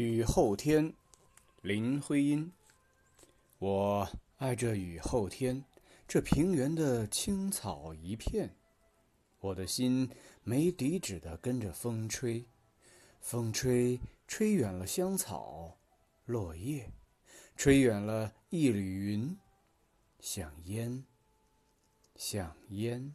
雨后天，林徽因，我爱这雨后天，这平原的青草一片，我的心没底止的跟着风吹，风吹吹远了香草落叶，吹远了一缕云，像烟像烟。